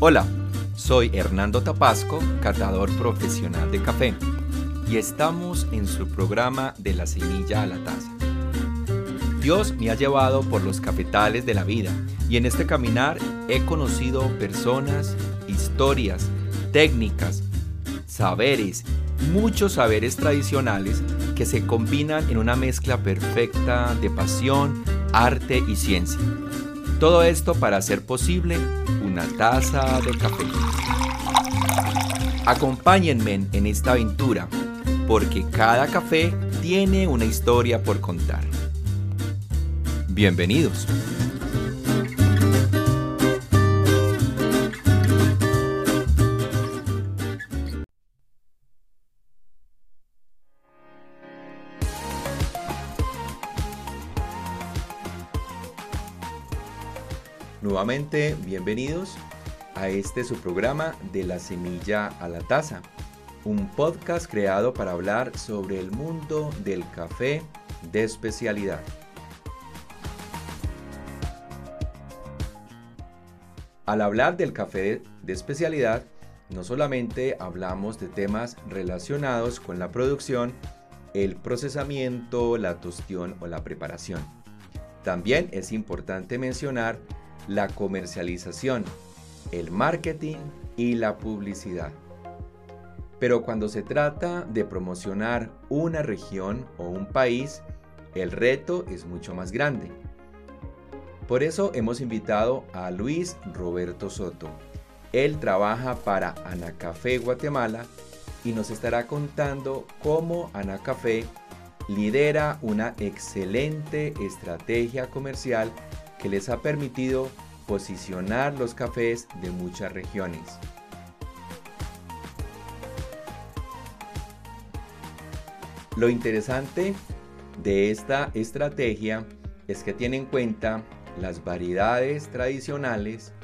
Hola, soy Hernando Tapasco, catador profesional de café, y estamos en su programa de la semilla a la taza. Dios me ha llevado por los cafetales de la vida y en este caminar he conocido personas, historias, técnicas, saberes, muchos saberes tradicionales que se combinan en una mezcla perfecta de pasión, arte y ciencia. Todo esto para hacer posible una taza de café. Acompáñenme en esta aventura, porque cada café tiene una historia por contar. Bienvenidos. Bienvenidos a este su programa de la semilla a la taza, un podcast creado para hablar sobre el mundo del café de especialidad. Al hablar del café de especialidad, no solamente hablamos de temas relacionados con la producción, el procesamiento, la tostión o la preparación. También es importante mencionar la comercialización, el marketing y la publicidad. Pero cuando se trata de promocionar una región o un país, el reto es mucho más grande. Por eso hemos invitado a Luis Roberto Soto. Él trabaja para Anacafé Guatemala y nos estará contando cómo Anacafé lidera una excelente estrategia comercial que les ha permitido posicionar los cafés de muchas regiones. Lo interesante de esta estrategia es que tiene en cuenta las variedades tradicionales,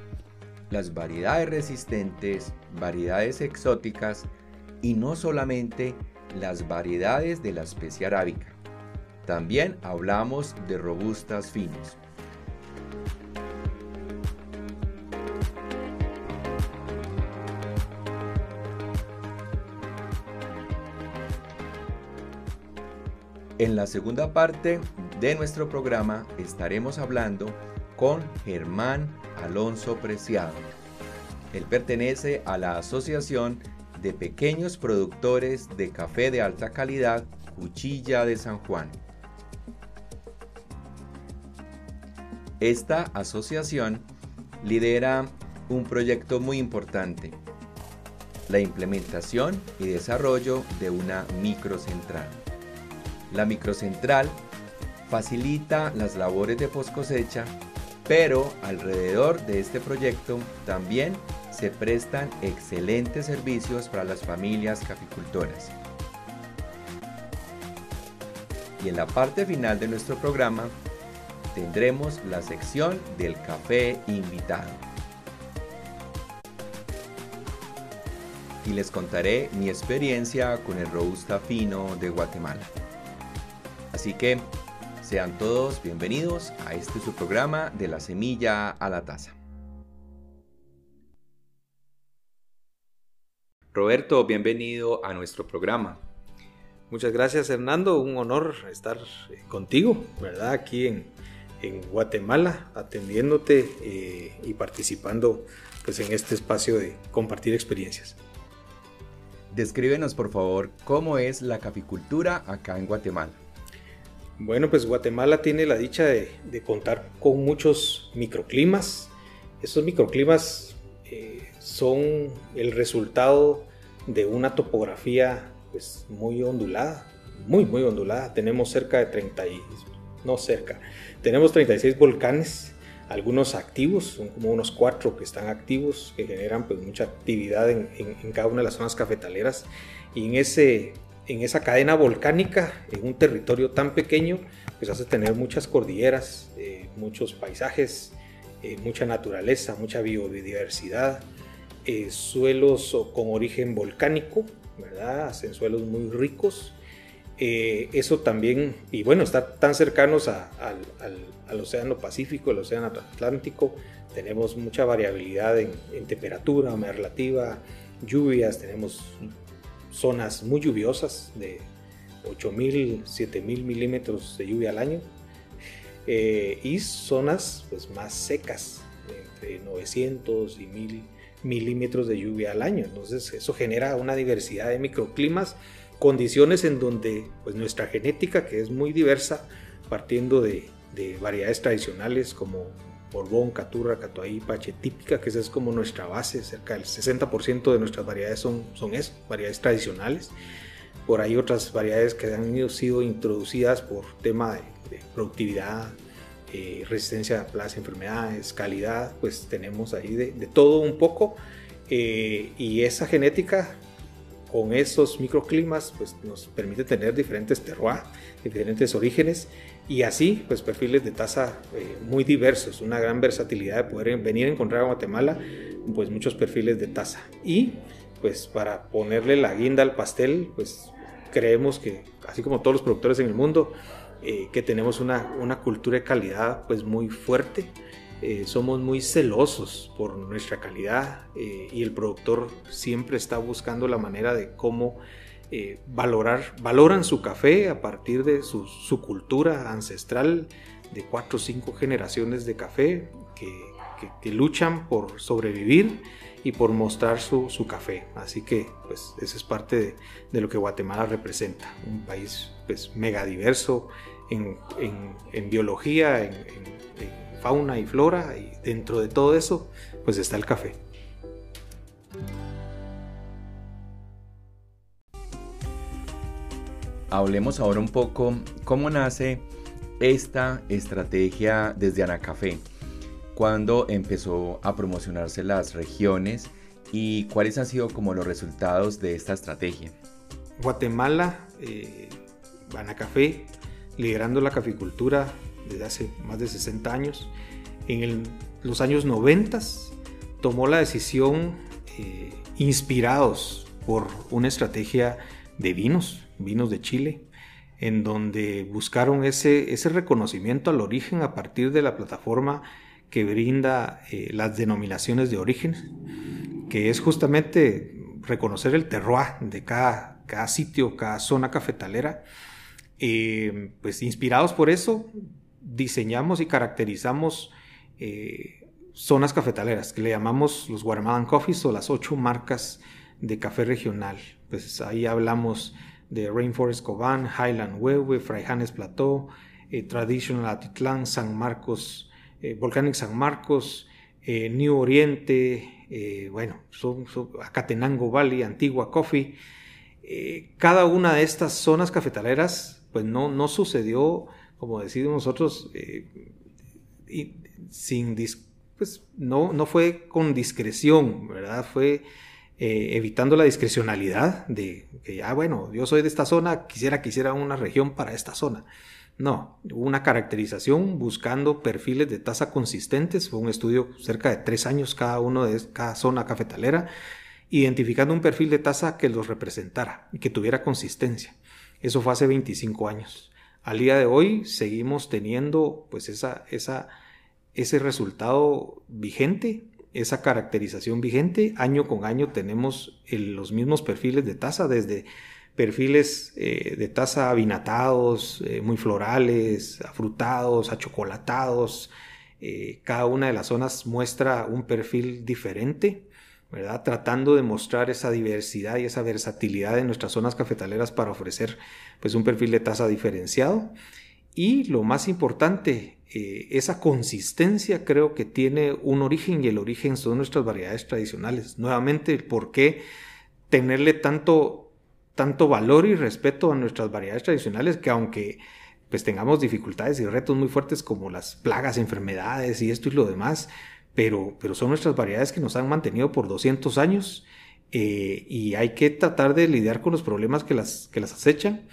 las variedades resistentes, variedades exóticas y no solamente las variedades de la especie arábica. También hablamos de robustas finos. En la segunda parte de nuestro programa estaremos hablando con Germán Alonso Preciado. Él pertenece a la Asociación de Pequeños Productores de Café de Alta Calidad Cuchilla de San Juan. Esta asociación lidera un proyecto muy importante, la implementación y desarrollo de una microcentral. La microcentral facilita las labores de post cosecha, pero alrededor de este proyecto también se prestan excelentes servicios para las familias caficultoras. Y en la parte final de nuestro programa tendremos la sección del café invitado. Y les contaré mi experiencia con el Robusta Fino de Guatemala. Así que sean todos bienvenidos a este su programa de la semilla a la taza. Roberto, bienvenido a nuestro programa. Muchas gracias Hernando, un honor estar eh, contigo, ¿verdad? Aquí en, Guatemala, atendiéndote eh, y participando pues, en este espacio de compartir experiencias. Descríbenos por favor cómo es la caficultura acá en Guatemala. Bueno, pues Guatemala tiene la dicha de, contar con muchos microclimas. Estos microclimas eh, son el resultado de una topografía pues, muy ondulada, muy, muy ondulada. Tenemos cerca de 30, y, no cerca, tenemos 36 volcanes, algunos activos, son como unos cuatro que están activos, que generan pues, mucha actividad en, en cada una de las zonas cafetaleras. Y en ese en esa cadena volcánica, en un territorio tan pequeño, pues hace tener muchas cordilleras, eh, muchos paisajes, eh, mucha naturaleza, mucha biodiversidad, eh, suelos con origen volcánico, ¿verdad? Hacen suelos muy ricos. eso también, y bueno, estar tan cercanos al, al, Océano Pacífico, el Océano Atlántico, tenemos mucha variabilidad en, temperatura, humedad relativa, lluvias, tenemos zonas muy lluviosas de 8.000, 7.000 milímetros de lluvia al año eh, y zonas pues, más secas, entre 900 y 1.000 milímetros de lluvia al año. Entonces eso genera una diversidad de microclimas, condiciones en donde pues, nuestra genética, que es muy diversa, partiendo de, de variedades tradicionales como Borbón, Caturra, Catuaí, Pache típica, que esa es como nuestra base, cerca del 60% de nuestras variedades son, son eso, variedades tradicionales. Por ahí otras variedades que han sido introducidas por tema de, productividad, eh, resistencia a plagas, enfermedades, calidad, pues tenemos ahí de, todo un poco. Eh, y esa genética con esos microclimas pues nos permite tener diferentes terroirs, diferentes orígenes y así pues perfiles de taza eh, muy diversos, una gran versatilidad de poder venir a encontrar a Guatemala pues muchos perfiles de taza y pues para ponerle la guinda al pastel pues creemos que así como todos los productores en el mundo eh, que tenemos una, una cultura de calidad pues muy fuerte. Eh, somos muy celosos por nuestra calidad y el productor siempre está buscando la manera de cómo eh, valorar, valoran su café a partir de su, cultura ancestral de cuatro o cinco generaciones de café que, luchan por sobrevivir y por mostrar su, café. Así que pues eso es parte de, lo que Guatemala representa, un país pues mega diverso en, biología, en fauna y flora y dentro de todo eso pues está el café. Hablemos ahora un poco cómo nace esta estrategia desde Anacafé, cuándo empezó a promocionarse las regiones y cuáles han sido como los resultados de esta estrategia. Guatemala, eh, Anacafé, liderando la caficultura desde hace más de 60 años, en los años 90 tomó la decisión, eh, inspirados por una estrategia de vinos, vinos de Chile, en donde buscaron ese, ese reconocimiento al origen a partir de la plataforma que brinda eh, las denominaciones de origen, que es justamente reconocer el terroir de cada, cada sitio, cada zona cafetalera. Eh, pues inspirados por eso, diseñamos y caracterizamos eh, zonas cafetaleras, que le llamamos los Guatemalan Coffees o las ocho marcas de café regional. Pues ahí hablamos de Rainforest Coban, Highland Huehue, Fraijanes Plateau, eh, Traditional Atitlán, San Marcos, eh, Volcanic San Marcos, eh, New Oriente, bueno, son, Acatenango Valley, Antigua Coffee. cada una de estas zonas cafetaleras, pues no, no sucedió, como decimos nosotros, y sin pues no, no fue con discreción, ¿verdad? Fue eh, evitando la discrecionalidad de que ya, bueno, yo soy de esta zona, quisiera quisiera una región para esta zona. No, una caracterización buscando perfiles de tasa consistentes, fue un estudio cerca de tres años cada uno de cada zona cafetalera, identificando un perfil de tasa que los representara y que tuviera consistencia. Eso fue hace 25 años. Al día de hoy seguimos teniendo pues esa, esa, ese resultado vigente esa caracterización vigente. Año con año tenemos los mismos perfiles de taza, desde perfiles eh, de taza avinatados, eh, muy florales, afrutados, achocolatados. Eh, cada una de las zonas muestra un perfil diferente, ¿verdad? Tratando de mostrar esa diversidad y esa versatilidad de nuestras zonas cafetaleras para ofrecer pues un perfil de taza diferenciado. Y lo más importante, eh, esa consistencia creo que tiene un origen y el origen son nuestras variedades tradicionales. Nuevamente, ¿por qué tenerle tanto, tanto valor y respeto a nuestras variedades tradicionales que aunque pues tengamos dificultades y retos muy fuertes como las plagas, enfermedades y esto y lo demás, pero, pero son nuestras variedades que nos han mantenido por 200 años eh, y hay que tratar de lidiar con los problemas que las, que las acechan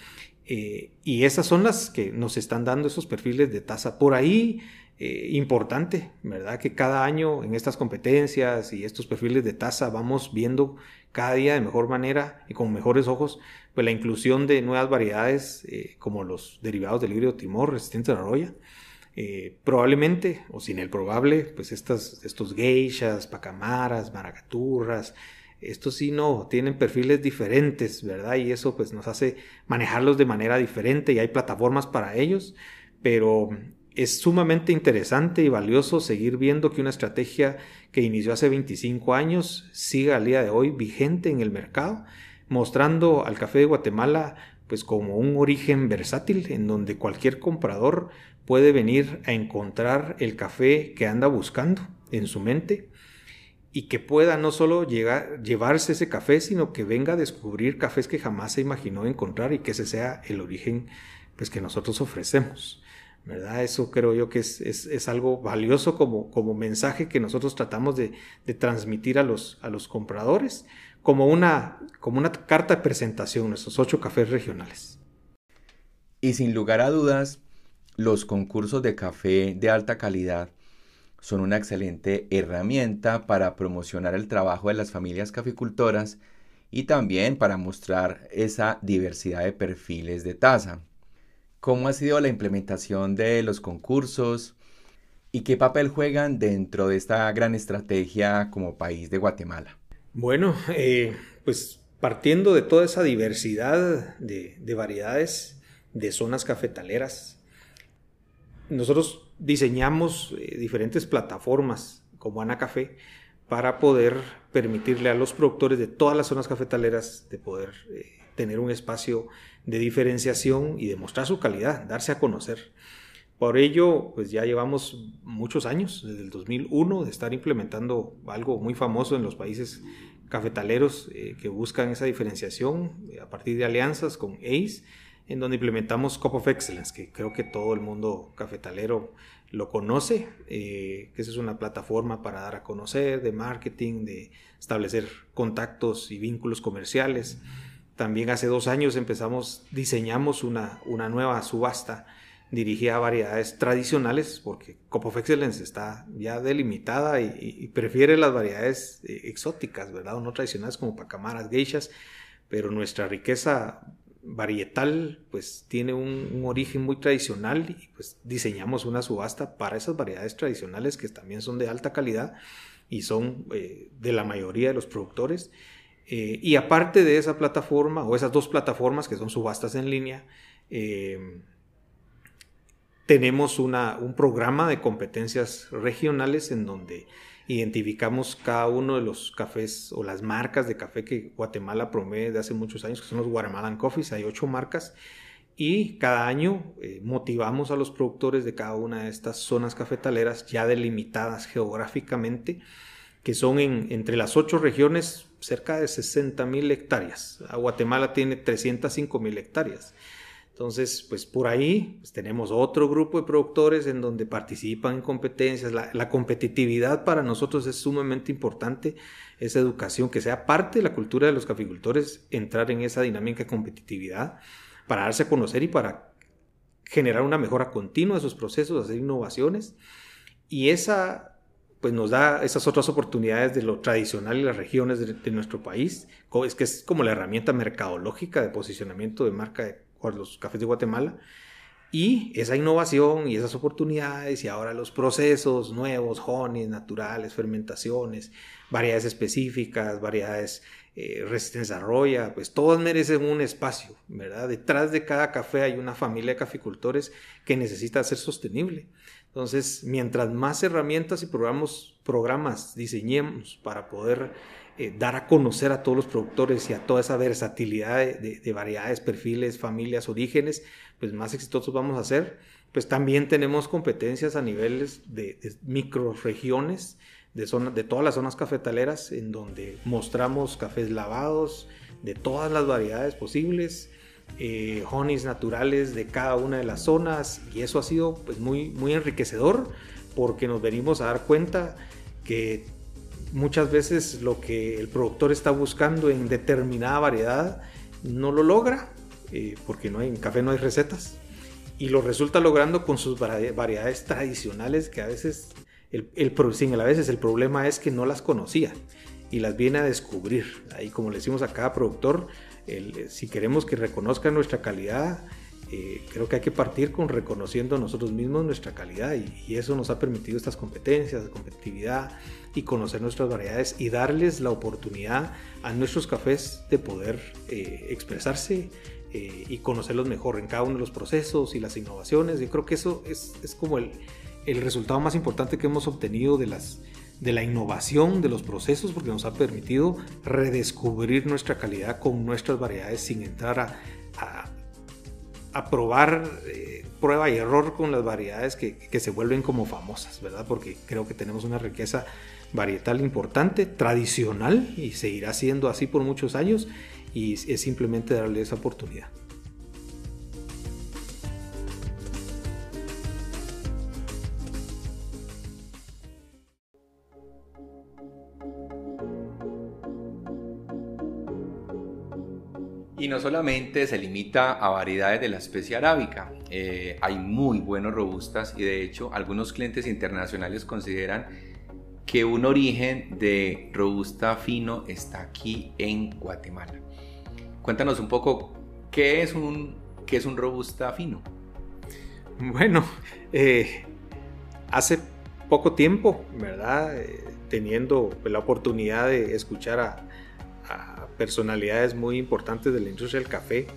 eh, y esas son las que nos están dando esos perfiles de tasa. Por ahí, eh, importante, ¿verdad? Que cada año en estas competencias y estos perfiles de tasa vamos viendo cada día de mejor manera y con mejores ojos, pues la inclusión de nuevas variedades eh, como los derivados del híbrido timor resistente a la roya, probablemente, o sin el probable, pues estas, estos geishas, pacamaras, maragaturras, estos sí no, tienen perfiles diferentes, ¿verdad? Y eso pues nos hace manejarlos de manera diferente y hay plataformas para ellos, pero es sumamente interesante y valioso seguir viendo que una estrategia que inició hace 25 años siga al día de hoy vigente en el mercado, mostrando al café de Guatemala pues como un origen versátil en donde cualquier comprador puede venir a encontrar el café que anda buscando en su mente y que pueda no solo llevarse ese café, sino que venga a descubrir cafés que jamás se imaginó encontrar y que ese sea el origen pues, que nosotros ofrecemos. ¿verdad? Eso creo yo que es, es, algo valioso como, como, mensaje que nosotros tratamos de, de, transmitir a los, a los compradores como una, como una carta de presentación, nuestros ocho cafés regionales. Y sin lugar a dudas, los concursos de café de alta calidad son una excelente herramienta para promocionar el trabajo de las familias caficultoras y también para mostrar esa diversidad de perfiles de taza. ¿Cómo ha sido la implementación de los concursos? ¿Y qué papel juegan dentro de esta gran estrategia como país de Guatemala? Bueno, eh, pues partiendo de toda esa diversidad de, variedades de zonas cafetaleras, nosotros diseñamos eh, diferentes plataformas como Ana Café para poder permitirle a los productores de todas las zonas cafetaleras de poder eh, tener un espacio de diferenciación y demostrar su calidad, darse a conocer. Por ello, pues ya llevamos muchos años, desde el 2001, de estar implementando algo muy famoso en los países cafetaleros eh, que buscan esa diferenciación eh, a partir de alianzas con ACE, en donde implementamos Cup of Excellence, que creo que todo el mundo cafetalero lo conoce, eh, que esa es una plataforma para dar a conocer, de marketing, de establecer contactos y vínculos comerciales. También hace dos años empezamos, diseñamos una, una nueva subasta dirigida a variedades tradicionales, porque Cup of Excellence está ya delimitada y, prefiere las variedades eh, exóticas, ¿verdad? O no tradicionales como pacamaras, geishas, pero nuestra riqueza varietal pues tiene un, origen muy tradicional y pues diseñamos una subasta para esas variedades tradicionales que también son de alta calidad y son eh, de la mayoría de los productores. Eh, y aparte de esa plataforma, o esas dos plataformas que son subastas en línea, eh, tenemos una, un programa de competencias regionales en donde identificamos cada uno de los cafés o las marcas de café que Guatemala promueve de hace muchos años, que son los Guatemalan Coffees, hay ocho marcas, y cada año eh, motivamos a los productores de cada una de estas zonas cafetaleras ya delimitadas geográficamente, que son en, entre las ocho regiones cerca de 60 mil hectáreas. Guatemala tiene 305 mil hectáreas. Entonces, pues por ahí pues, tenemos otro grupo de productores en donde participan en competencias. La, competitividad para nosotros es sumamente importante, esa educación, que sea parte de la cultura de los caficultores, entrar en esa dinámica de competitividad para darse a conocer y para generar una mejora continua de sus procesos, hacer innovaciones. Y esa pues nos da esas otras oportunidades de lo tradicional y las regiones de, nuestro país. Es que es como la herramienta mercadológica de posicionamiento de marca de los cafés de Guatemala. Y esa innovación y esas oportunidades y ahora los procesos nuevos, jones, naturales, fermentaciones, variedades específicas, variedades eh, resistencia roya, pues todas merecen un espacio, ¿verdad? Detrás de cada café hay una familia de caficultores que necesita ser sostenible. Entonces, mientras más herramientas y programas diseñemos para poder eh, dar a conocer a todos los productores y a toda esa versatilidad de, variedades, perfiles, familias, orígenes, pues más exitosos vamos a ser. Pues también tenemos competencias a niveles de, de microregiones, de, de todas las zonas cafetaleras, en donde mostramos cafés lavados de todas las variedades posibles, eh, honeys naturales de cada una de las zonas y eso ha sido pues muy, muy enriquecedor porque nos venimos a dar cuenta que muchas veces lo que el productor está buscando en determinada variedad no lo logra eh, porque no hay, en café no hay recetas y lo resulta logrando con sus variedades tradicionales que a veces el, el, a veces el problema es que no las conocía y las viene a descubrir. Ahí como le decimos a cada productor, si queremos que reconozcan nuestra calidad, eh, creo que hay que partir con reconociendo nosotros mismos nuestra calidad y, eso nos ha permitido estas competencias competitividad y conocer nuestras variedades y darles la oportunidad a nuestros cafés de poder eh, expresarse eh, y conocerlos mejor en cada uno de los procesos y las innovaciones. Yo creo que eso es, es como el, el, resultado más importante que hemos obtenido de, las, de la innovación de los procesos porque nos ha permitido redescubrir nuestra calidad con nuestras variedades sin entrar a, a a probar eh, prueba y error con las variedades que, que, se vuelven como famosas, ¿verdad? Porque creo que tenemos una riqueza varietal importante, tradicional, y seguirá siendo así por muchos años, y es simplemente darle esa oportunidad. No solamente se limita a variedades de la especie arábica, eh, hay muy buenos robustas y de hecho algunos clientes internacionales consideran que un origen de robusta fino está aquí en Guatemala. Cuéntanos un poco qué es un, qué es un robusta fino. Bueno, eh, hace poco tiempo, ¿verdad? Eh, teniendo la oportunidad de escuchar a, personalidades muy importantes de la industria del café,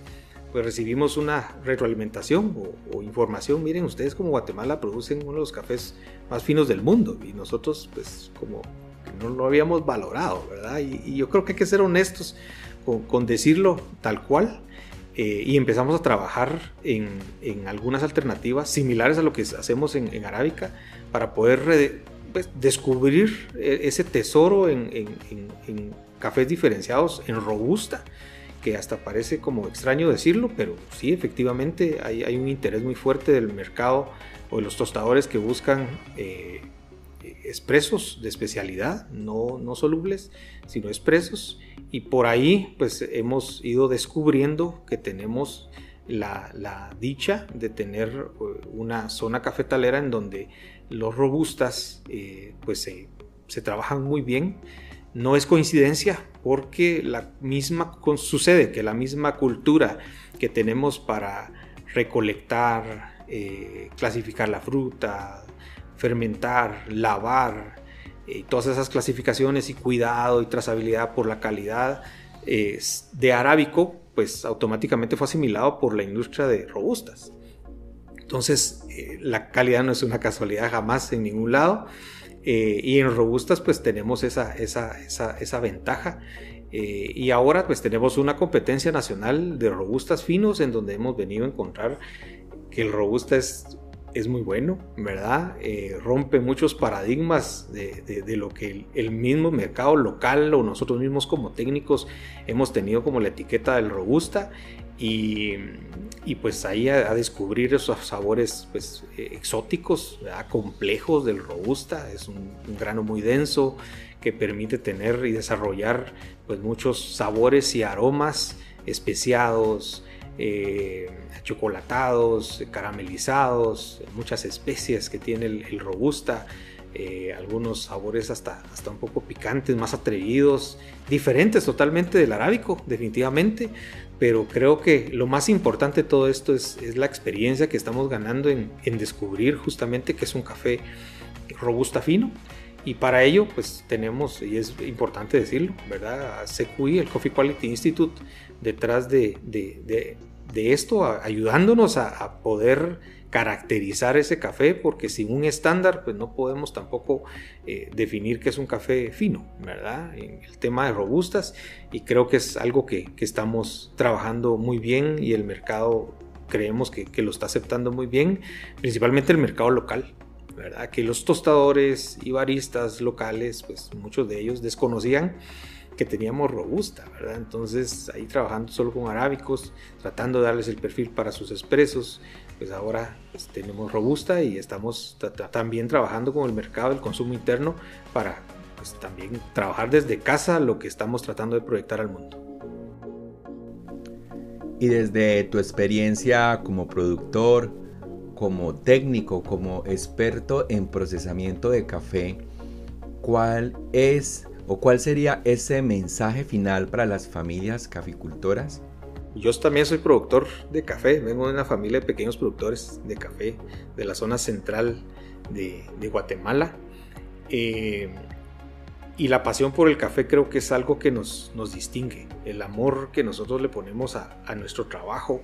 pues recibimos una retroalimentación o, información. Miren, ustedes como Guatemala producen uno de los cafés más finos del mundo y nosotros pues como no lo habíamos valorado, ¿verdad? Y, yo creo que hay que ser honestos con, decirlo tal cual. Eh, y empezamos a trabajar en, algunas alternativas similares a lo que hacemos en, Arábica para poder pues, descubrir e, ese tesoro en, en cafés diferenciados en robusta, que hasta parece como extraño decirlo, pero sí, efectivamente hay, un interés muy fuerte del mercado o de los tostadores que buscan eh, expresos de especialidad, no, no solubles, sino expresos. Y por ahí pues hemos ido descubriendo que tenemos la, dicha de tener eh, una zona cafetalera en donde los robustas eh, pues se, se trabajan muy bien no es coincidencia porque la misma sucede que la misma cultura que tenemos para recolectar, eh, clasificar la fruta, fermentar, lavar, eh, todas esas clasificaciones y cuidado y trazabilidad por la calidad de arábico, pues automáticamente fue asimilado por la industria de robustas. Entonces, eh, la calidad no es una casualidad jamás en ningún lado. Eh, y en robustas pues tenemos esa, esa, esa, ventaja. Eh, y ahora pues tenemos una competencia nacional de robustas finos en donde hemos venido a encontrar que el robusta es, es muy bueno, ¿verdad? Eh, rompe muchos paradigmas de, de, lo que el, el, mismo mercado local o nosotros mismos como técnicos hemos tenido como la etiqueta del robusta y, pues ahí a, descubrir esos sabores pues, eh, exóticos, complejos del robusta, es un, grano muy denso que permite tener y desarrollar pues muchos sabores y aromas especiados, eh, chocolatados, caramelizados, muchas especies que tiene el, robusta. Eh, algunos sabores hasta, hasta un poco picantes, más atrevidos, diferentes totalmente del arábico, definitivamente, pero creo que lo más importante de todo esto es, la experiencia que estamos ganando en, descubrir justamente que es un café robusta fino. Y para ello, pues tenemos, y es importante decirlo, ¿verdad? A CQI, el Coffee Quality Institute, detrás de, esto, ayudándonos a poder caracterizar ese café, porque sin un estándar, pues no podemos tampoco eh, definir que es un café fino, ¿verdad? En el tema de robustas, y creo que es algo que, estamos trabajando muy bien y el mercado creemos que, lo está aceptando muy bien, principalmente el mercado local, ¿verdad? Que los tostadores y baristas locales, pues muchos de ellos desconocían que teníamos robusta, ¿verdad? Entonces ahí trabajando solo con arábicos, tratando de darles el perfil para sus expresos, pues ahora pues, tenemos robusta y estamos también trabajando con el mercado del consumo interno para pues, también trabajar desde casa lo que estamos tratando de proyectar al mundo. Y desde tu experiencia como productor, como técnico, como experto en procesamiento de café, ¿cuál es o cuál sería ese mensaje final para las familias caficultoras? yo también soy productor de café, vengo de una familia de pequeños productores de café de la zona central de, Guatemala. Eh, y la pasión por el café creo que es algo que nos, nos distingue, el amor que nosotros le ponemos a, nuestro trabajo,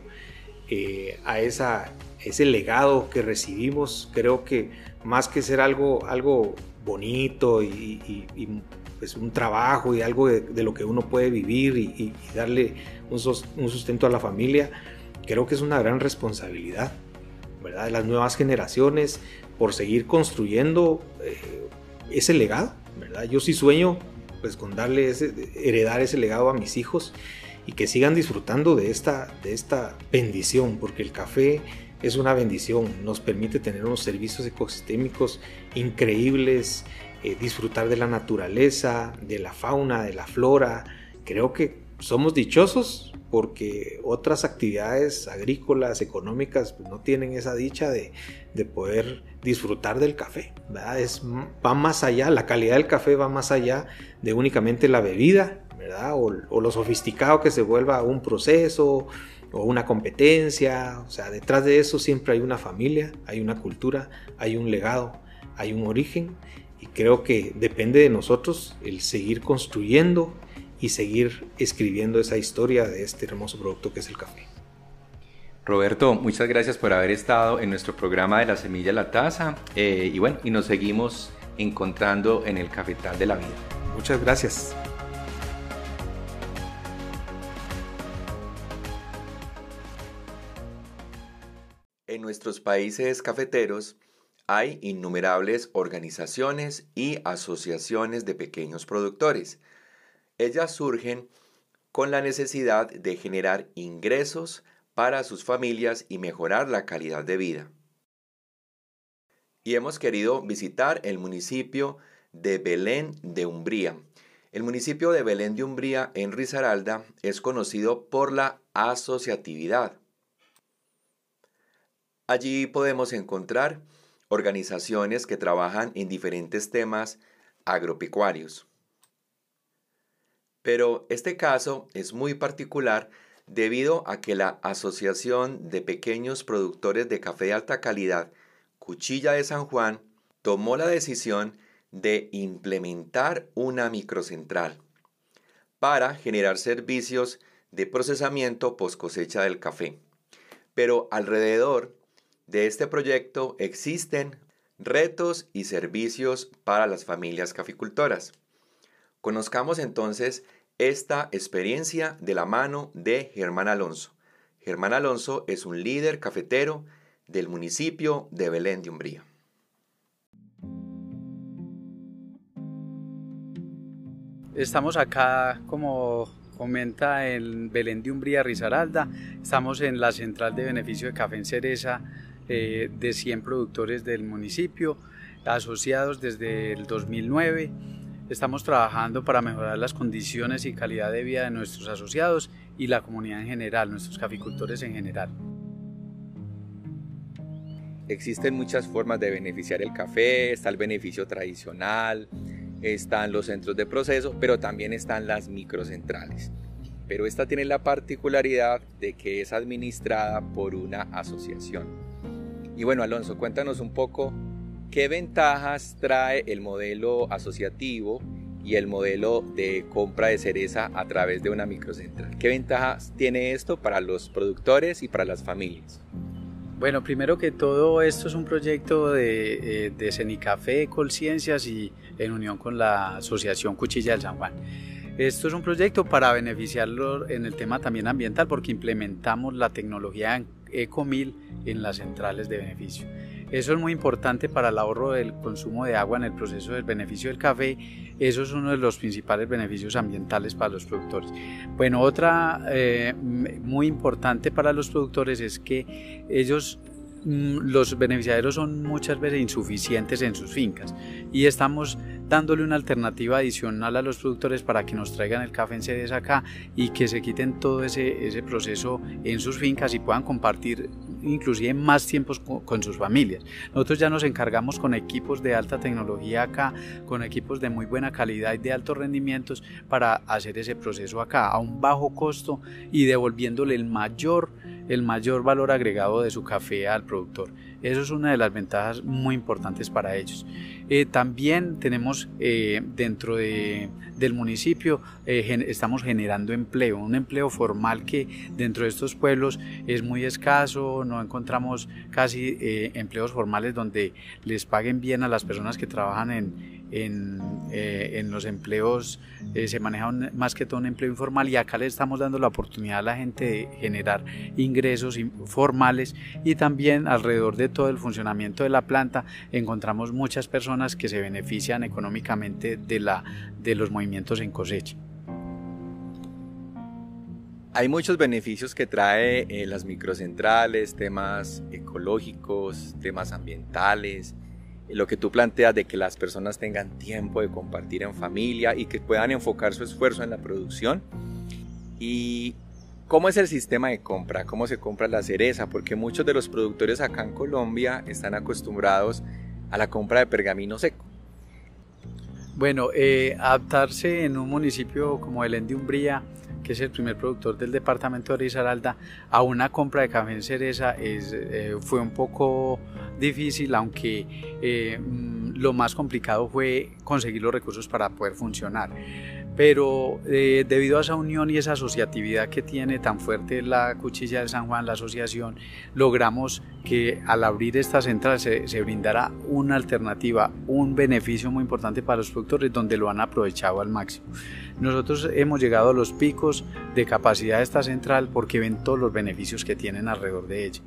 eh, a esa, ese legado que recibimos, creo que más que ser algo, algo bonito y, pues un trabajo y algo de, lo que uno puede vivir y, darle un, sustento a la familia, creo que es una gran responsabilidad, ¿verdad? De las nuevas generaciones por seguir construyendo eh, ese legado ¿verdad? Yo sí sueño pues con darle heredar ese legado a mis hijos y que sigan disfrutando de esta, de esta bendición, porque el café es una bendición, nos permite tener unos servicios ecosistémicos increíbles, eh, disfrutar de la naturaleza, de la fauna, de la flora. Creo que somos dichosos porque otras actividades agrícolas, económicas, pues, no tienen esa dicha de, poder disfrutar del café. Es, va más allá, la calidad del café va más allá de únicamente la bebida, ¿verdad? O, o, lo sofisticado que se vuelva un proceso o una competencia. O sea, detrás de eso siempre hay una familia, hay una cultura, hay un legado, hay un origen. Y creo que depende de nosotros el seguir construyendo y seguir escribiendo esa historia de este hermoso producto que es el café. Roberto, muchas gracias por haber estado en nuestro programa de la semilla a la taza eh, y bueno, y nos seguimos encontrando en el cafetal de la vida. Muchas gracias. En nuestros países cafeteros hay innumerables organizaciones y asociaciones de pequeños productores ellas surgen con la necesidad de generar ingresos para sus familias y mejorar la calidad de vida. Y hemos querido visitar el municipio de Belén de Umbría. El municipio de Belén de Umbría en Risaralda es conocido por la asociatividad. Allí podemos encontrar organizaciones que trabajan en diferentes temas agropecuarios. Pero este caso es muy particular debido a que la Asociación de Pequeños Productores de Café de Alta Calidad, Cuchilla de San Juan, tomó la decisión de implementar una microcentral para generar servicios de procesamiento post cosecha del café. Pero alrededor de este proyecto existen retos y servicios para las familias caficultoras. Conozcamos entonces esta experiencia de la mano de Germán Alonso. Germán Alonso es un líder cafetero del municipio de Belén de Umbría. Estamos acá, como comenta en Belén de Umbría, Risaralda. Estamos en la central de beneficio de café en cereza eh, de 100 productores del municipio, asociados desde el 2009 Estamos trabajando para mejorar las condiciones y calidad de vida de nuestros asociados y la comunidad en general, nuestros caficultores en general. Existen muchas formas de beneficiar el café, está el beneficio tradicional, están los centros de proceso, pero también están las microcentrales. Pero esta tiene la particularidad de que es administrada por una asociación. Y bueno, Alonso, cuéntanos un poco ¿Qué ventajas trae el modelo asociativo y el modelo de compra de cereza a través de una microcentral? ¿Qué ventajas tiene esto para los productores y para las familias? Bueno, primero que todo, esto es un proyecto de, eh, de Cenicafé, Colciencias y en unión con la Asociación Cuchilla del San Juan. Esto es un proyecto para beneficiarlo en el tema también ambiental porque implementamos la tecnología ECOMIL en las centrales de beneficio. Eso es muy importante para el ahorro del consumo de agua en el proceso del beneficio del café. Eso es uno de los principales beneficios ambientales para los productores. Bueno, otra eh, muy importante para los productores es que ellos mm, los beneficiarios son muchas veces insuficientes en sus fincas y estamos dándole una alternativa adicional a los productores para que nos traigan el café en sedes acá y que se quiten todo ese, ese proceso en sus fincas y puedan compartir inclusive más tiempos con, sus familias. Nosotros ya nos encargamos con equipos de alta tecnología acá, con equipos de muy buena calidad y de altos rendimientos para hacer ese proceso acá a un bajo costo y devolviéndole el mayor, el mayor valor agregado de su café al productor. Eso es una de las ventajas muy importantes para ellos. Eh, también tenemos eh, dentro de, del municipio, eh, estamos generando empleo, un empleo formal que dentro de estos pueblos es muy escaso, no encontramos casi empleos formales donde les paguen bien a las personas que trabajan en, en, eh, en los empleos eh, se maneja más que todo un empleo informal y acá le estamos dando la oportunidad a la gente de generar ingresos formales y también alrededor de todo el funcionamiento de la planta encontramos muchas personas que se benefician económicamente de, la, de los movimientos en cosecha. Hay muchos beneficios que trae eh, las microcentrales, temas ecológicos, temas ambientales, lo que tú planteas de que las personas tengan tiempo de compartir en familia y que puedan enfocar su esfuerzo en la producción. ¿Y cómo es el sistema de compra? ¿Cómo se compra la cereza? Porque muchos de los productores acá en Colombia están acostumbrados a la compra de pergamino seco. Bueno, eh, adaptarse en un municipio como el de Umbría que es el primer productor del departamento de Risaralda, a una compra de café en cereza eh, fue un poco difícil, aunque eh, mm, lo más complicado fue conseguir los recursos para poder funcionar. Pero eh, debido a esa unión y esa asociatividad que tiene tan fuerte la Cuchilla de San Juan, la asociación, logramos que al abrir esta central se, se brindara una alternativa, un beneficio muy importante para los productores donde lo han aprovechado al máximo. Nosotros hemos llegado a los picos de capacidad de esta central porque ven todos los beneficios que tienen alrededor de ella.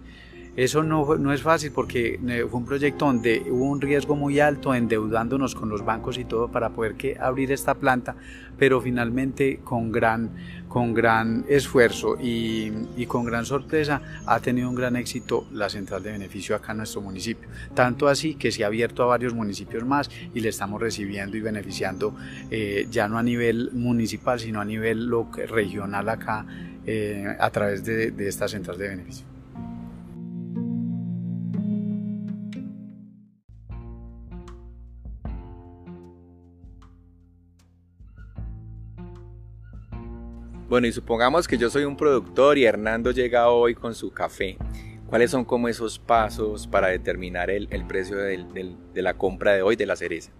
Eso no, no, es fácil porque eh, fue un proyecto donde hubo un riesgo muy alto endeudándonos con los bancos y todo para poder que abrir esta planta, pero finalmente con gran, con gran esfuerzo y, y, con gran sorpresa ha tenido un gran éxito la central de beneficio acá en nuestro municipio. Tanto así que se ha abierto a varios municipios más y le estamos recibiendo y beneficiando eh, ya no a nivel municipal, sino a nivel regional acá eh, a través de, de esta central de beneficio. Bueno, y supongamos que yo soy un productor y Hernando llega hoy con su café. ¿Cuáles son como esos pasos para determinar el, precio de la compra de hoy de la cereza?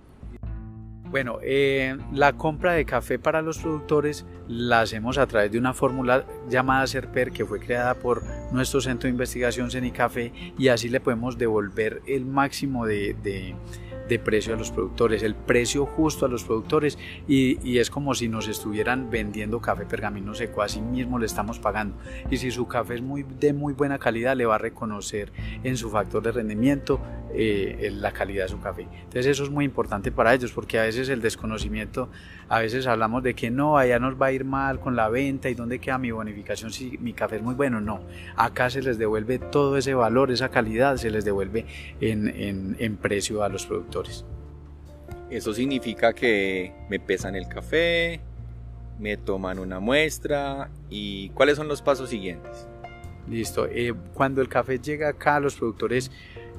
Bueno, eh, la compra de café para los productores la hacemos a través de una fórmula llamada CERPER que fue creada por nuestro centro de investigación CENICAFé y así le podemos devolver el máximo de precio a los productores, el precio justo a los productores y, es como si nos estuvieran vendiendo café pergamino seco, así mismo le estamos pagando. Y si su café es muy, de muy buena calidad, le va a reconocer en su factor de rendimiento eh, la calidad de su café. Entonces eso es muy importante para ellos porque a veces el desconocimiento, a veces hablamos de que no, allá nos va a ir mal con la venta y dónde queda mi bonificación si mi café es muy bueno. No, acá se les devuelve todo ese valor, esa calidad, se les devuelve en, en precio a los productores. Eso significa que me pesan el café, me toman una muestra y cuáles son los pasos siguientes. Listo. Eh, cuando el café llega acá, los productores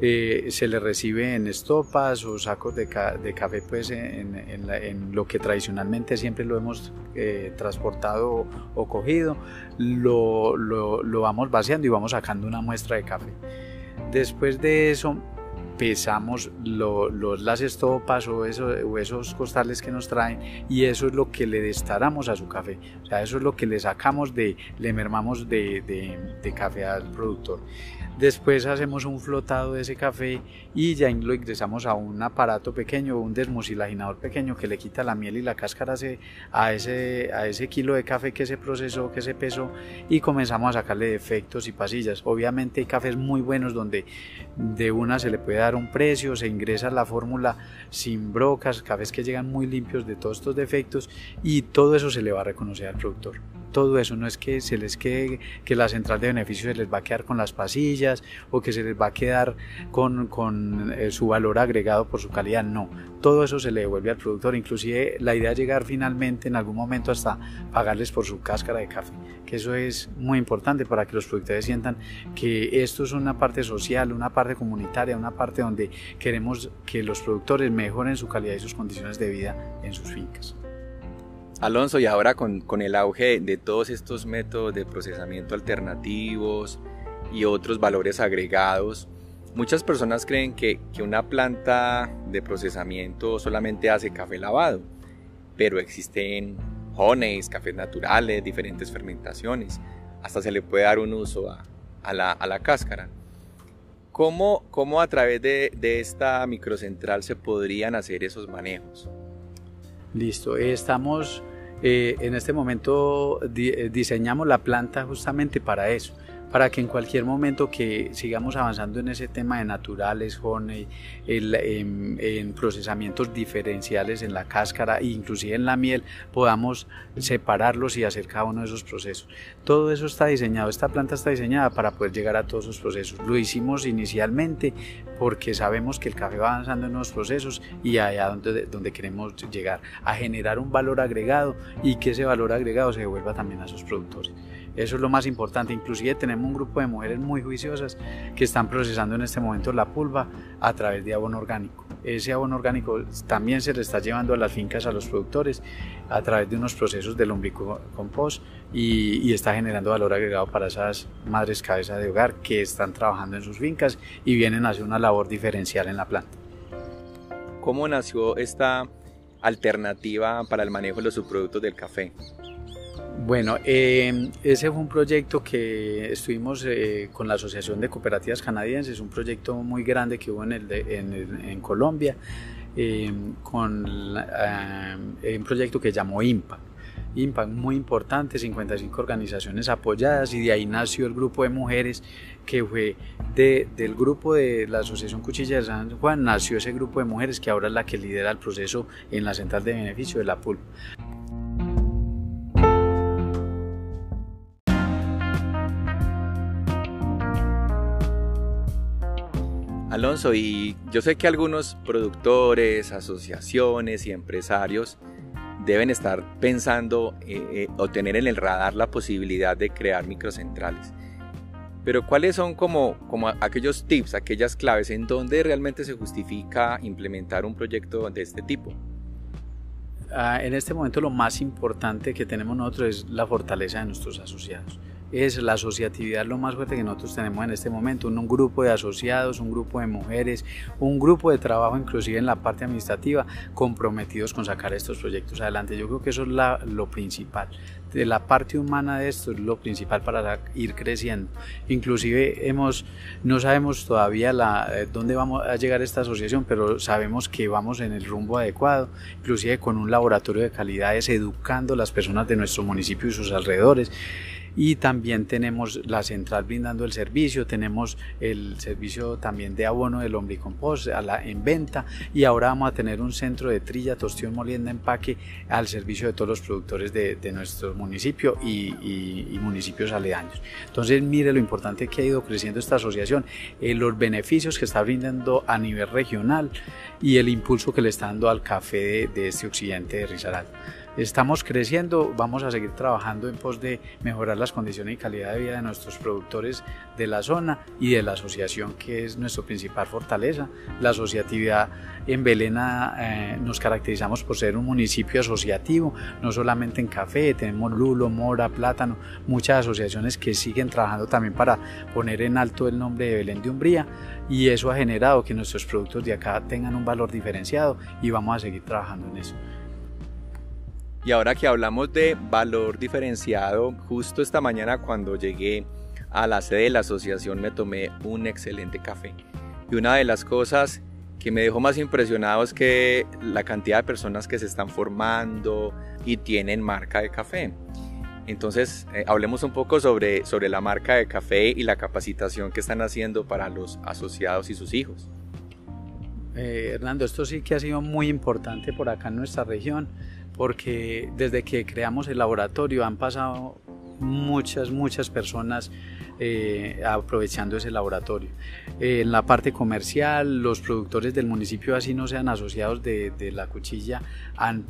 eh, se le recibe en estopas o sacos de, café, pues en, lo que tradicionalmente siempre lo hemos eh, transportado o, cogido, lo, lo, vamos vaciando y vamos sacando una muestra de café. Después de eso, pesamos los, las estopas o, esos costales que nos traen y eso es lo que le destaramos a su café. O sea, eso es lo que le sacamos de, le mermamos de, de café al productor. Después hacemos un flotado de ese café y ya lo ingresamos a un aparato pequeño, un desmucilaginador pequeño que le quita la miel y la cáscara a ese, a ese kilo de café que se procesó, que se pesó y comenzamos a sacarle defectos y pasillas. Obviamente hay cafés muy buenos donde de una se le puede dar un precio, se ingresa la fórmula sin brocas, cafés que llegan muy limpios de todos estos defectos y todo eso se le va a reconocer al productor. Todo eso, no es que se les quede, que la central de beneficios se les va a quedar con las pasillas o que se les va a quedar con, con eh, su valor agregado por su calidad, no, todo eso se le devuelve al productor, inclusive la idea es llegar finalmente en algún momento hasta pagarles por su cáscara de café, que eso es muy importante para que los productores sientan que esto es una parte social, una parte comunitaria, una parte donde queremos que los productores mejoren su calidad y sus condiciones de vida en sus fincas. Alonso, y ahora con, con, el auge de todos estos métodos de procesamiento alternativos y otros valores agregados, muchas personas creen que, que una planta de procesamiento solamente hace café lavado, pero existen honeys, cafés naturales, diferentes fermentaciones, hasta se le puede dar un uso a, a, la, a la, cáscara. ¿Cómo, ¿Cómo, a través de, de esta microcentral se podrían hacer esos manejos? Listo, estamos eh, en este momento eh, diseñamos la planta justamente para eso, para que en cualquier momento que sigamos avanzando en ese tema de naturales, honey, en, procesamientos diferenciales en la cáscara e inclusive en la miel, podamos separarlos y hacer cada uno de esos procesos. Todo eso está diseñado, esta planta está diseñada para poder llegar a todos esos procesos. Lo hicimos inicialmente porque sabemos que el café va avanzando en los procesos y allá donde, donde queremos llegar, a generar un valor agregado y que ese valor agregado se devuelva también a sus productores. Eso es lo más importante. Inclusive tenemos un grupo de mujeres muy juiciosas que están procesando en este momento la pulva a través de abono orgánico. Ese abono orgánico también se le está llevando a las fincas, a los productores, a través de unos procesos de lombricompost y, y está generando valor agregado para esas madres cabeza de hogar que están trabajando en sus fincas y vienen a hacer una labor diferencial en la planta. ¿Cómo nació esta alternativa para el manejo de los subproductos del café? Bueno, eh, ese fue un proyecto que estuvimos eh, con la Asociación de Cooperativas Canadienses, un proyecto muy grande que hubo en, el en, Colombia, eh, con un proyecto que llamó IMPACT. IMPACT muy importante, 55 organizaciones apoyadas y de ahí nació el grupo de mujeres que fue de, del grupo de la Asociación Cuchilla de San Juan, nació ese grupo de mujeres que ahora es la que lidera el proceso en la central de beneficio de la pulpa. Alonso, y yo sé que algunos productores, asociaciones y empresarios deben estar pensando eh, eh, o tener en el radar la posibilidad de crear microcentrales. Pero ¿cuáles son como, como aquellos tips, aquellas claves en donde realmente se justifica implementar un proyecto de este tipo? Ah, en este momento lo más importante que tenemos nosotros es la fortaleza de nuestros asociados es la asociatividad lo más fuerte que nosotros tenemos en este momento, un, grupo de asociados, un grupo de mujeres, un grupo de trabajo inclusive en la parte administrativa comprometidos con sacar estos proyectos adelante. Yo creo que eso es lo principal. De la parte humana de esto es lo principal para ir creciendo. Inclusive hemos, no sabemos todavía la, eh, dónde vamos a llegar esta asociación, pero sabemos que vamos en el rumbo adecuado, inclusive con un laboratorio de calidades educando a las personas de nuestro municipio y sus alrededores y también tenemos la central brindando el servicio, tenemos el servicio también de abono del lombricompost a la, en venta y ahora vamos a tener un centro de trilla, tostión, molienda, empaque al servicio de todos los productores de, de nuestro municipio y, y, municipios aledaños. Entonces mire lo importante que ha ido creciendo esta asociación, eh, los beneficios que está brindando a nivel regional y el impulso que le está dando al café de, de este occidente de Risaralda. Estamos creciendo, vamos a seguir trabajando en pos de mejorar las condiciones y calidad de vida de nuestros productores de la zona y de la asociación que es nuestra principal fortaleza. La asociatividad en Belén eh, nos caracterizamos por ser un municipio asociativo, no solamente en café, tenemos lulo, mora, plátano, muchas asociaciones que siguen trabajando también para poner en alto el nombre de Belén de Umbría y eso ha generado que nuestros productos de acá tengan un valor diferenciado y vamos a seguir trabajando en eso. Y ahora que hablamos de valor diferenciado, justo esta mañana cuando llegué a la sede de la asociación me tomé un excelente café. Y una de las cosas que me dejó más impresionado es que la cantidad de personas que se están formando y tienen marca de café. Entonces, eh, hablemos un poco sobre, sobre la marca de café y la capacitación que están haciendo para los asociados y sus hijos. eh, Hernando, esto sí que ha sido muy importante por acá en nuestra región, porque desde que creamos el laboratorio han pasado muchas, muchas personas eh, aprovechando ese laboratorio. Eh, en la parte comercial, los productores del municipio, así no sean asociados de, la cuchilla, han,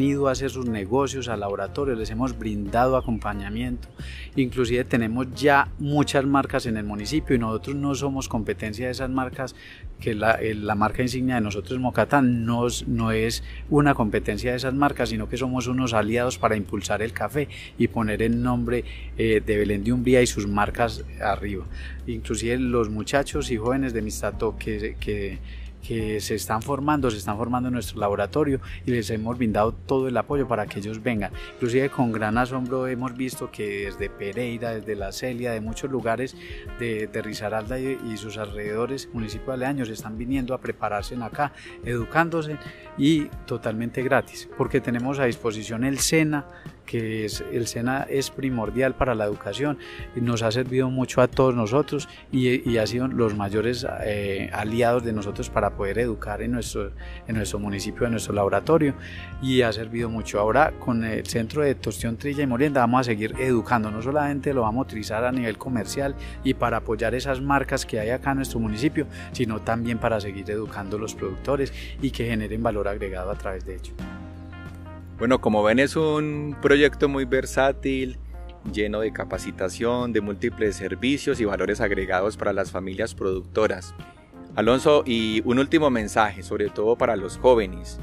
ido a hacer sus negocios al laboratorio, les hemos brindado acompañamiento. Inclusive tenemos ya muchas marcas en el municipio y nosotros no somos competencia de esas marcas, que la, la marca insignia de nosotros Mocatán no, es una competencia de esas marcas, sino que somos unos aliados para impulsar el café y poner el nombre eh, de Belén de Umbría y sus marcas arriba. Inclusive los muchachos y jóvenes de Mistato que, que, se están formando, se están formando en nuestro laboratorio y les hemos brindado todo el apoyo para que ellos vengan. Inclusive con gran asombro hemos visto que desde Pereira, desde La Celia, de muchos lugares de, de Risaralda y, y, sus alrededores, municipio aledaños, están viniendo a prepararse en acá, educándose y totalmente gratis, porque tenemos a disposición el SENA, que el SENA es primordial para la educación, nos ha servido mucho a todos nosotros y, ha sido los mayores eh, aliados de nosotros para poder educar en nuestro, en nuestro municipio, en nuestro laboratorio y ha servido mucho. Ahora con el Centro de Tostión Trilla y Morienda vamos a seguir educando, no solamente lo vamos a utilizar a nivel comercial y para apoyar esas marcas que hay acá en nuestro municipio, sino también para seguir educando los productores y que generen valor agregado a través de ello. Bueno, como ven es un proyecto muy versátil, lleno de capacitación, de múltiples servicios y valores agregados para las familias productoras. Alonso, y un último mensaje, sobre todo para los jóvenes.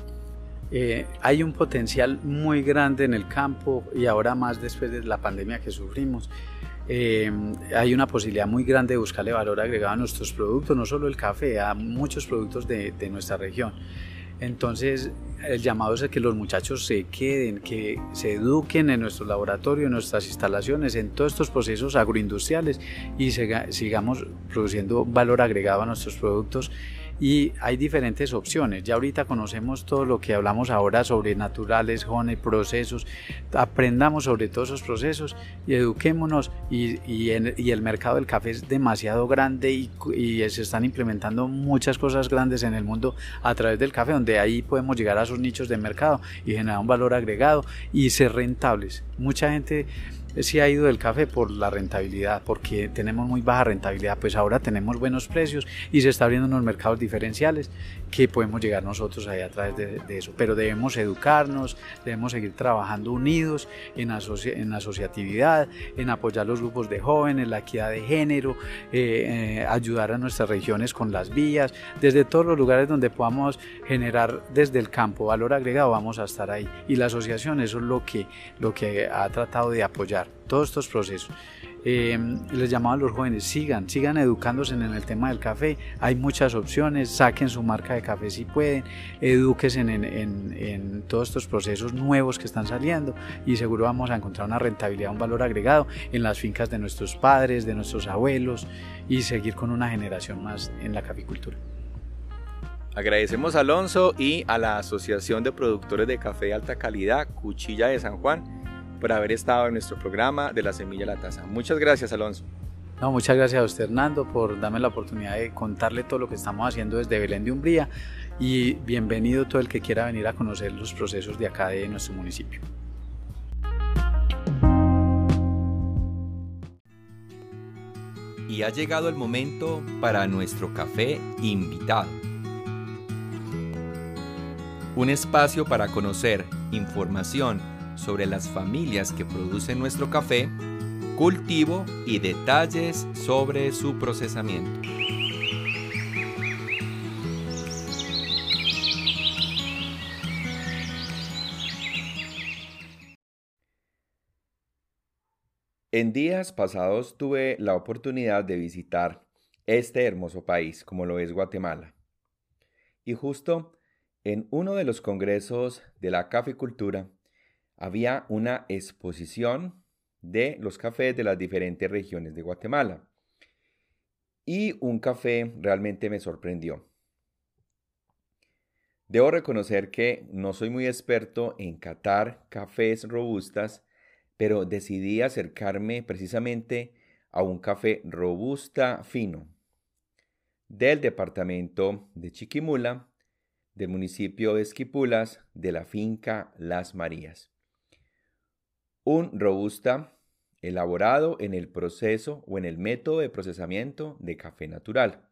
Eh, hay un potencial muy grande en el campo y ahora más después de la pandemia que sufrimos. Eh, hay una posibilidad muy grande de buscarle valor agregado a nuestros productos, no solo el café, a muchos productos de, de nuestra región. Entonces, el llamado es a que los muchachos se queden, que se eduquen en nuestro laboratorio, en nuestras instalaciones, en todos estos procesos agroindustriales y sigamos produciendo valor agregado a nuestros productos y hay diferentes opciones. Ya ahorita conocemos todo lo que hablamos ahora sobre naturales, jone, procesos. Aprendamos sobre todos esos procesos y eduquémonos. Y, y, el mercado del café es demasiado grande y, y, se están implementando muchas cosas grandes en el mundo a través del café, donde ahí podemos llegar a esos nichos de mercado y generar un valor agregado y ser rentables. Mucha gente se ha ido del café por la rentabilidad, porque tenemos muy baja rentabilidad, pues ahora tenemos buenos precios y se está abriendo unos mercados diferenciales que podemos llegar nosotros ahí a través de, eso. Pero debemos educarnos, debemos seguir trabajando unidos en, en asociatividad, en apoyar los grupos de jóvenes, la equidad de género, eh, eh, ayudar a nuestras regiones con las vías, desde todos los lugares donde podamos generar desde el campo valor agregado, vamos a estar ahí. Y la asociación, eso es lo que, lo que ha tratado de apoyar todos estos procesos. Eh, les llamaba a los jóvenes, sigan, sigan educándose en el tema del café, hay muchas opciones, saquen su marca de café si pueden, edúquense en, en, en, todos estos procesos nuevos que están saliendo y seguro vamos a encontrar una rentabilidad, un valor agregado en las fincas de nuestros padres, de nuestros abuelos y seguir con una generación más en la caficultura. Agradecemos a Alonso y a la Asociación de Productores de Café de Alta Calidad, Cuchilla de San Juan, por haber estado en nuestro programa de la semilla a la taza. Muchas gracias, Alonso. No, muchas gracias a usted, Hernando, por darme la oportunidad de contarle todo lo que estamos haciendo desde Belén de Umbría y bienvenido todo el que quiera venir a conocer los procesos de acá de nuestro municipio. Y ha llegado el momento para nuestro café invitado. Un espacio para conocer información sobre las familias que producen nuestro café, cultivo y detalles sobre su procesamiento. En días pasados tuve la oportunidad de visitar este hermoso país como lo es Guatemala. Y justo en uno de los congresos de la caficultura había una exposición de los cafés de las diferentes regiones de Guatemala. Y un café realmente me sorprendió. Debo reconocer que no soy muy experto en catar cafés robustas, pero decidí acercarme precisamente a un café robusta fino. del departamento de Chiquimula, del municipio de Esquipulas, de la finca Las Marías. Un robusta elaborado en el proceso o en el método de procesamiento de café natural.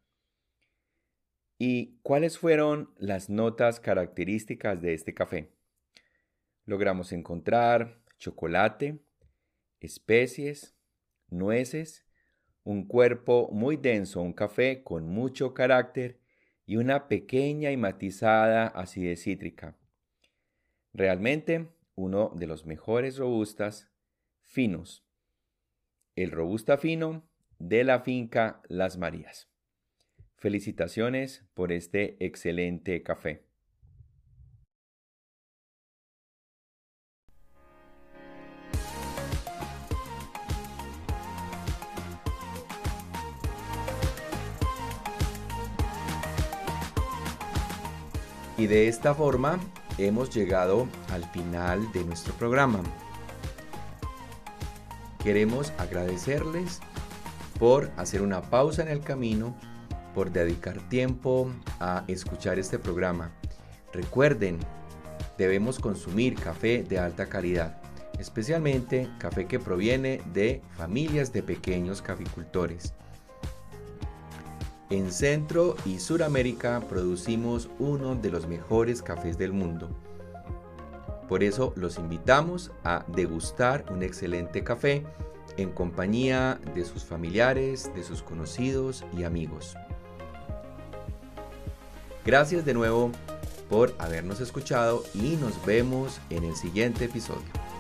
¿Y cuáles fueron las notas características de este café? Logramos encontrar chocolate, especies, nueces, un cuerpo muy denso, un café con mucho carácter y una pequeña y matizada acidez cítrica. Realmente uno de los mejores robustas finos. El robusta fino de la finca Las Marías. Felicitaciones por este excelente café. Y de esta forma hemos llegado al final de nuestro programa. Queremos agradecerles por hacer una pausa en el camino, por dedicar tiempo a escuchar este programa. Recuerden, debemos consumir café de alta calidad, especialmente café que proviene de familias de pequeños caficultores. En Centro y Suramérica producimos uno de los mejores cafés del mundo. Por eso los invitamos a degustar un excelente café en compañía de sus familiares, de sus conocidos y amigos. Gracias de nuevo por habernos escuchado y nos vemos en el siguiente episodio.